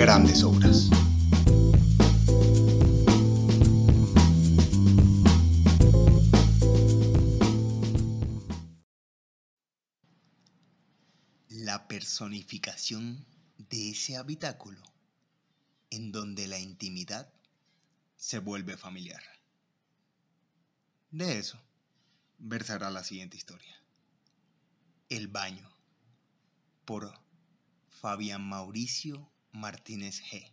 grandes obras. La personificación de ese habitáculo en donde la intimidad se vuelve familiar. De eso versará la siguiente historia. El baño por Fabián Mauricio Martínez G.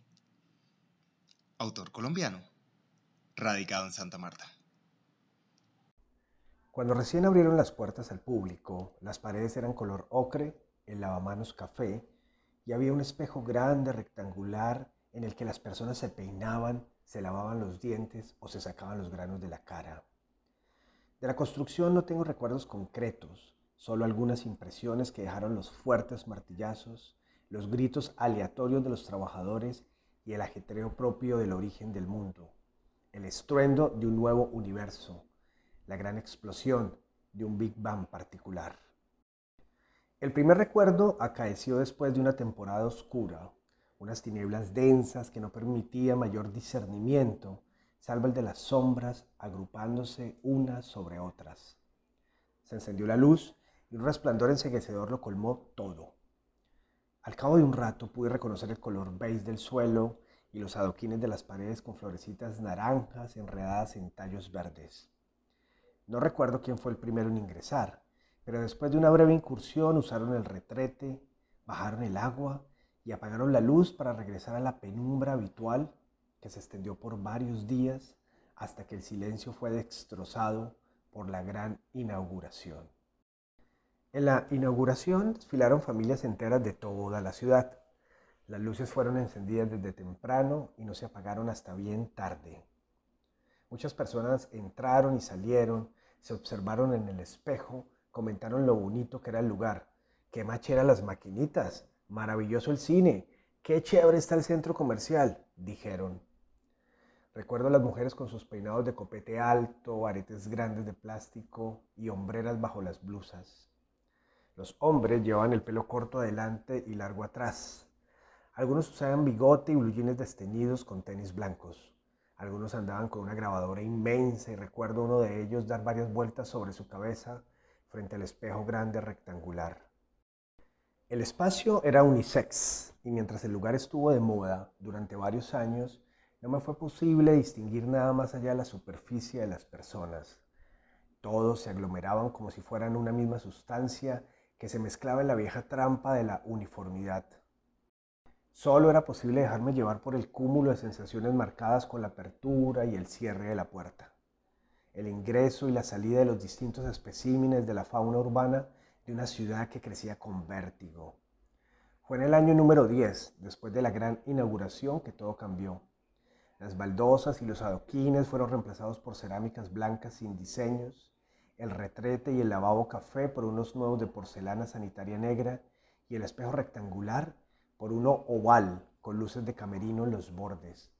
Autor colombiano, radicado en Santa Marta. Cuando recién abrieron las puertas al público, las paredes eran color ocre, el lavamanos café y había un espejo grande rectangular en el que las personas se peinaban, se lavaban los dientes o se sacaban los granos de la cara. De la construcción no tengo recuerdos concretos, solo algunas impresiones que dejaron los fuertes martillazos, los gritos aleatorios de los trabajadores y el ajetreo propio del origen del mundo, el estruendo de un nuevo universo, la gran explosión de un Big Bang particular. El primer recuerdo acaeció después de una temporada oscura, unas tinieblas densas que no permitían mayor discernimiento, salvo el de las sombras agrupándose unas sobre otras. Se encendió la luz y un resplandor enseguecedor lo colmó todo. Al cabo de un rato pude reconocer el color beige del suelo y los adoquines de las paredes con florecitas naranjas enredadas en tallos verdes. No recuerdo quién fue el primero en ingresar, pero después de una breve incursión usaron el retrete, bajaron el agua y apagaron la luz para regresar a la penumbra habitual que se extendió por varios días hasta que el silencio fue destrozado por la gran inauguración. En la inauguración desfilaron familias enteras de toda la ciudad. Las luces fueron encendidas desde temprano y no se apagaron hasta bien tarde. Muchas personas entraron y salieron, se observaron en el espejo, comentaron lo bonito que era el lugar. Qué machera las maquinitas, maravilloso el cine, qué chévere está el centro comercial, dijeron. Recuerdo a las mujeres con sus peinados de copete alto, aretes grandes de plástico y hombreras bajo las blusas. Los hombres llevaban el pelo corto adelante y largo atrás. Algunos usaban bigote y blue desteñidos con tenis blancos. Algunos andaban con una grabadora inmensa y recuerdo uno de ellos dar varias vueltas sobre su cabeza frente al espejo grande rectangular. El espacio era unisex y mientras el lugar estuvo de moda durante varios años, no me fue posible distinguir nada más allá de la superficie de las personas. Todos se aglomeraban como si fueran una misma sustancia que se mezclaba en la vieja trampa de la uniformidad. Solo era posible dejarme llevar por el cúmulo de sensaciones marcadas con la apertura y el cierre de la puerta, el ingreso y la salida de los distintos especímenes de la fauna urbana de una ciudad que crecía con vértigo. Fue en el año número 10, después de la gran inauguración, que todo cambió. Las baldosas y los adoquines fueron reemplazados por cerámicas blancas sin diseños, el retrete y el lavabo café por unos nuevos de porcelana sanitaria negra y el espejo rectangular por uno oval con luces de camerino en los bordes.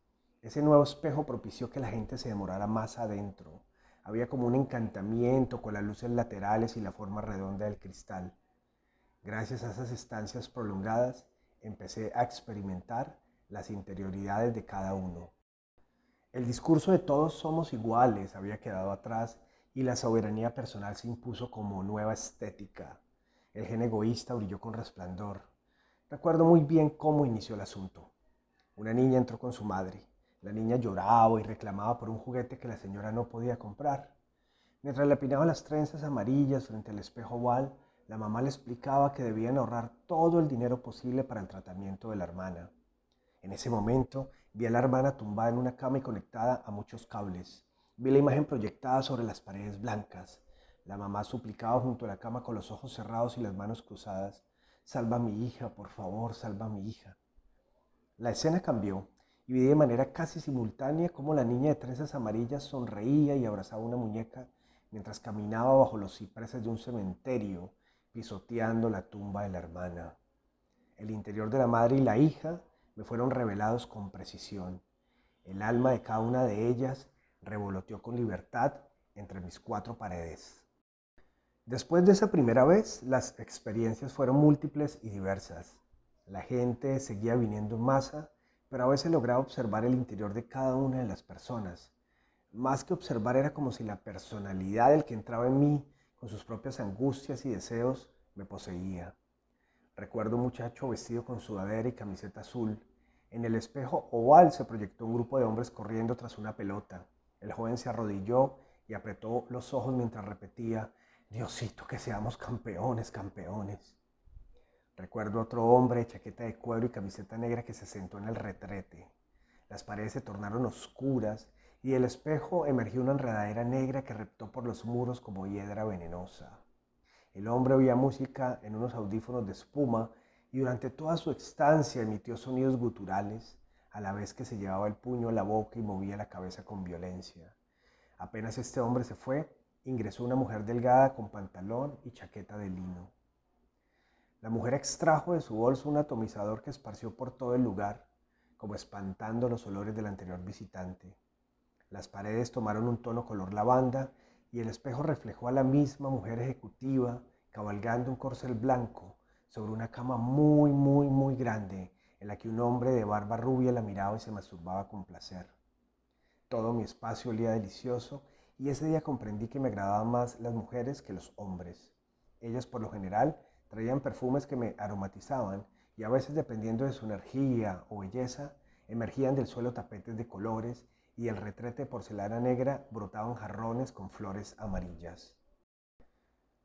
Ese nuevo espejo propició que la gente se demorara más adentro. Había como un encantamiento con las luces laterales y la forma redonda del cristal. Gracias a esas estancias prolongadas, empecé a experimentar las interioridades de cada uno. El discurso de todos somos iguales había quedado atrás y la soberanía personal se impuso como nueva estética. El gen egoísta brilló con resplandor. Recuerdo muy bien cómo inició el asunto. Una niña entró con su madre. La niña lloraba y reclamaba por un juguete que la señora no podía comprar. Mientras le apinaba las trenzas amarillas frente al espejo oval, la mamá le explicaba que debían ahorrar todo el dinero posible para el tratamiento de la hermana. En ese momento vi a la hermana tumbada en una cama y conectada a muchos cables. Vi la imagen proyectada sobre las paredes blancas. La mamá suplicaba junto a la cama con los ojos cerrados y las manos cruzadas. Salva a mi hija, por favor, salva a mi hija. La escena cambió y vi de manera casi simultánea cómo la niña de trenzas amarillas sonreía y abrazaba una muñeca mientras caminaba bajo los cipreses de un cementerio, pisoteando la tumba de la hermana. El interior de la madre y la hija me fueron revelados con precisión. El alma de cada una de ellas revoloteó con libertad entre mis cuatro paredes. Después de esa primera vez, las experiencias fueron múltiples y diversas. La gente seguía viniendo en masa, pero a veces lograba observar el interior de cada una de las personas. Más que observar era como si la personalidad del que entraba en mí, con sus propias angustias y deseos, me poseía. Recuerdo un muchacho vestido con sudadera y camiseta azul. En el espejo oval se proyectó un grupo de hombres corriendo tras una pelota. El joven se arrodilló y apretó los ojos mientras repetía, Diosito, que seamos campeones, campeones. Recuerdo otro hombre, chaqueta de cuero y camiseta negra que se sentó en el retrete. Las paredes se tornaron oscuras y del espejo emergió una enredadera negra que reptó por los muros como hiedra venenosa. El hombre oía música en unos audífonos de espuma y durante toda su estancia emitió sonidos guturales a la vez que se llevaba el puño a la boca y movía la cabeza con violencia. Apenas este hombre se fue, ingresó una mujer delgada con pantalón y chaqueta de lino. La mujer extrajo de su bolso un atomizador que esparció por todo el lugar, como espantando los olores del anterior visitante. Las paredes tomaron un tono color lavanda y el espejo reflejó a la misma mujer ejecutiva cabalgando un corcel blanco sobre una cama muy, muy, muy grande en la que un hombre de barba rubia la miraba y se masturbaba con placer. Todo mi espacio olía delicioso y ese día comprendí que me agradaban más las mujeres que los hombres. Ellas por lo general traían perfumes que me aromatizaban y a veces dependiendo de su energía o belleza, emergían del suelo tapetes de colores y el retrete de porcelana negra brotaban jarrones con flores amarillas.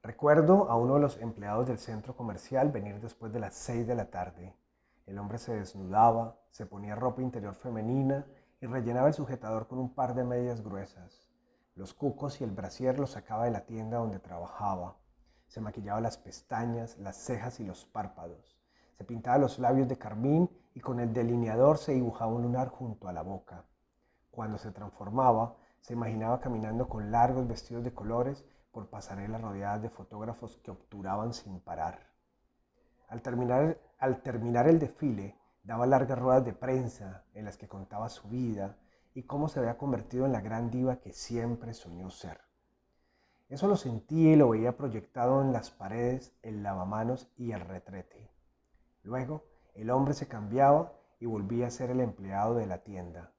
Recuerdo a uno de los empleados del centro comercial venir después de las seis de la tarde. El hombre se desnudaba, se ponía ropa interior femenina y rellenaba el sujetador con un par de medias gruesas. Los cucos y el brasier los sacaba de la tienda donde trabajaba. Se maquillaba las pestañas, las cejas y los párpados. Se pintaba los labios de carmín y con el delineador se dibujaba un lunar junto a la boca. Cuando se transformaba, se imaginaba caminando con largos vestidos de colores por pasarelas rodeadas de fotógrafos que obturaban sin parar. Al terminar, el desfile, daba largas ruedas de prensa en las que contaba su vida, y cómo se había convertido en la gran diva que siempre soñó ser. Eso lo sentí y lo veía proyectado en las paredes, el lavamanos y el retrete. Luego, el hombre se cambiaba y volvía a ser el empleado de la tienda.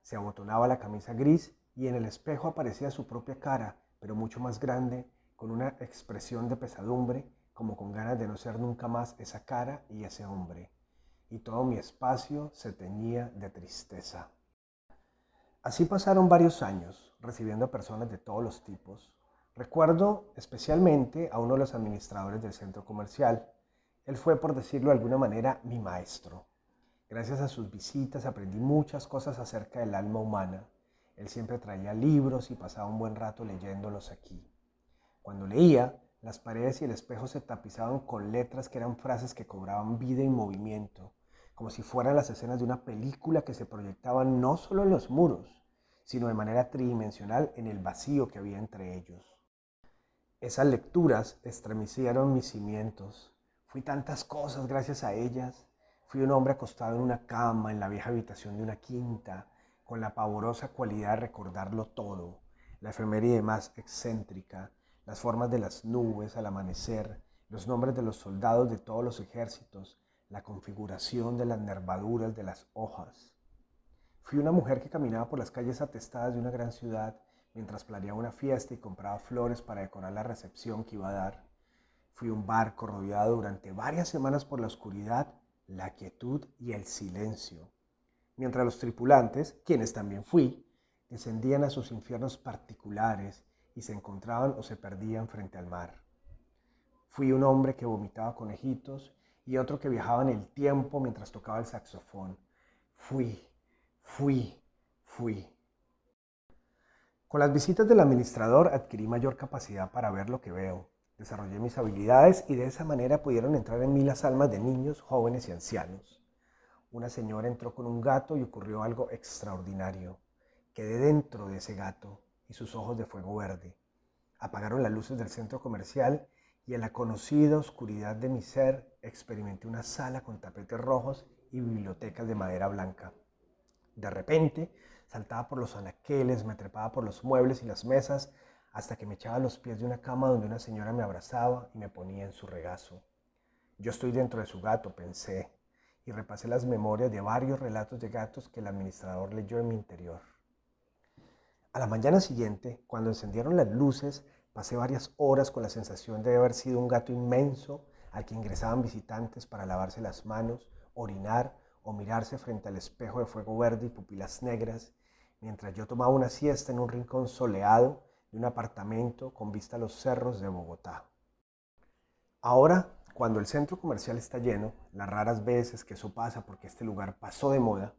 Se abotonaba la camisa gris y en el espejo aparecía su propia cara, pero mucho más grande, con una expresión de pesadumbre, como con ganas de no ser nunca más esa cara y ese hombre. Y todo mi espacio se teñía de tristeza. Así pasaron varios años, recibiendo personas de todos los tipos. Recuerdo especialmente a uno de los administradores del centro comercial. Él fue, por decirlo de alguna manera, mi maestro. Gracias a sus visitas aprendí muchas cosas acerca del alma humana. Él siempre traía libros y pasaba un buen rato leyéndolos aquí. Cuando leía, las paredes y el espejo se tapizaban con letras que eran frases que cobraban vida y movimiento como si fueran las escenas de una película que se proyectaban no solo en los muros, sino de manera tridimensional en el vacío que había entre ellos. Esas lecturas estremecieron mis cimientos. Fui tantas cosas gracias a ellas. Fui un hombre acostado en una cama en la vieja habitación de una quinta, con la pavorosa cualidad de recordarlo todo, la efeméride más excéntrica, las formas de las nubes al amanecer, los nombres de los soldados de todos los ejércitos, la configuración de las nervaduras de las hojas. Fui una mujer que caminaba por las calles atestadas de una gran ciudad mientras planeaba una fiesta y compraba flores para decorar la recepción que iba a dar. Fui un barco rodeado durante varias semanas por la oscuridad, la quietud y el silencio, mientras los tripulantes, quienes también fui, descendían a sus infiernos particulares y se encontraban o se perdían frente al mar. Fui un hombre que vomitaba conejitos y otro que viajaba en el tiempo mientras tocaba el saxofón. Fui, fui, fui. Con las visitas del administrador adquirí mayor capacidad para ver lo que veo. Desarrollé mis habilidades y de esa manera pudieron entrar en mí las almas de niños, jóvenes y ancianos. una señora entró con un gato y ocurrió algo extraordinario. Quedé dentro de ese gato sus ojos de fuego verde. Apagaron las luces del centro comercial y en la conocida oscuridad de mi ser experimenté una sala con tapetes rojos y bibliotecas de madera blanca. De repente, saltaba por los anaqueles, me trepaba por los muebles y las mesas, hasta que me echaba a los pies de una cama donde una señora me abrazaba y me ponía en su regazo. Yo estoy dentro de su gato, pensé, y repasé las memorias de varios relatos de gatos que el administrador leyó en mi interior. A la mañana siguiente, cuando encendieron las luces, pasé varias horas con la sensación de haber sido un gato inmenso al que ingresaban visitantes para lavarse las manos, orinar o mirarse frente al espejo de fuego verde y pupilas negras, mientras yo tomaba una siesta en un rincón soleado de un apartamento con vista a los cerros de Bogotá. Ahora, cuando el centro comercial está lleno, las raras veces que eso pasa porque este lugar pasó de moda,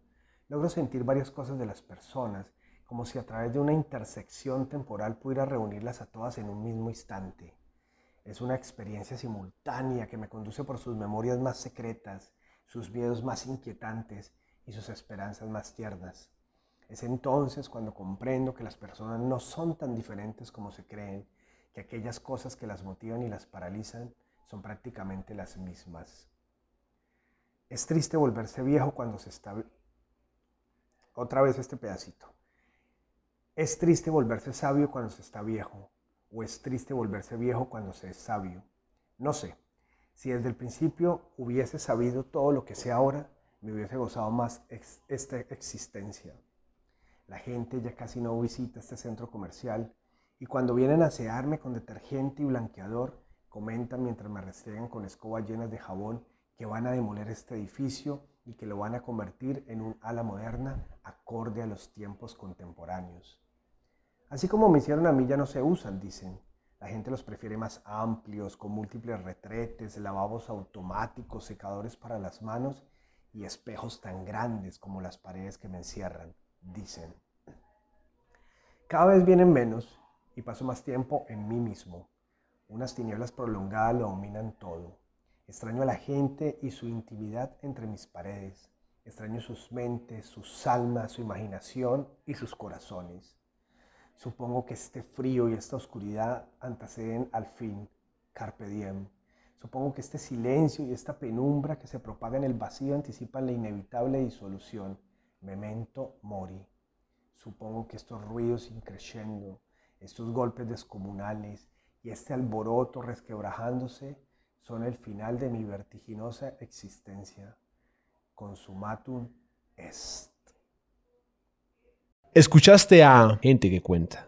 logro sentir varias cosas de las personas, como si a través de una intersección temporal pudiera reunirlas a todas en un mismo instante. Es una experiencia simultánea que me conduce por sus memorias más secretas, sus miedos más inquietantes y sus esperanzas más tiernas. Es entonces cuando comprendo que las personas no son tan diferentes como se creen, que aquellas cosas que las motivan y las paralizan son prácticamente las mismas. Es triste volverse viejo cuando se está... Otra vez este pedacito. Es triste volverse sabio cuando se está viejo, o es triste volverse viejo cuando se es sabio. No sé, si desde el principio hubiese sabido todo lo que sé ahora, me hubiese gozado más esta existencia. La gente ya casi no visita este centro comercial y cuando vienen a asearme con detergente y blanqueador, comentan mientras me restregan con escobas llenas de jabón que van a demoler este edificio y que lo van a convertir en un ala moderna acorde a los tiempos contemporáneos. Así como me hicieron a mí ya no se usan, dicen. La gente los prefiere más amplios, con múltiples retretes, lavabos automáticos, secadores para las manos y espejos tan grandes como las paredes que me encierran, dicen. Cada vez vienen menos y paso más tiempo en mí mismo. Unas tinieblas prolongadas lo dominan todo. Extraño a la gente y su intimidad entre mis paredes. Extraño sus mentes, sus almas, su imaginación y sus corazones. Supongo que este frío y esta oscuridad anteceden al fin, carpe diem. Supongo que este silencio y esta penumbra que se propaga en el vacío anticipan la inevitable disolución, memento mori. Supongo que estos ruidos increciendo, estos golpes descomunales y este alboroto resquebrajándose son el final de mi vertiginosa existencia. Consumatum est. Escuchaste a Gente que Cuenta.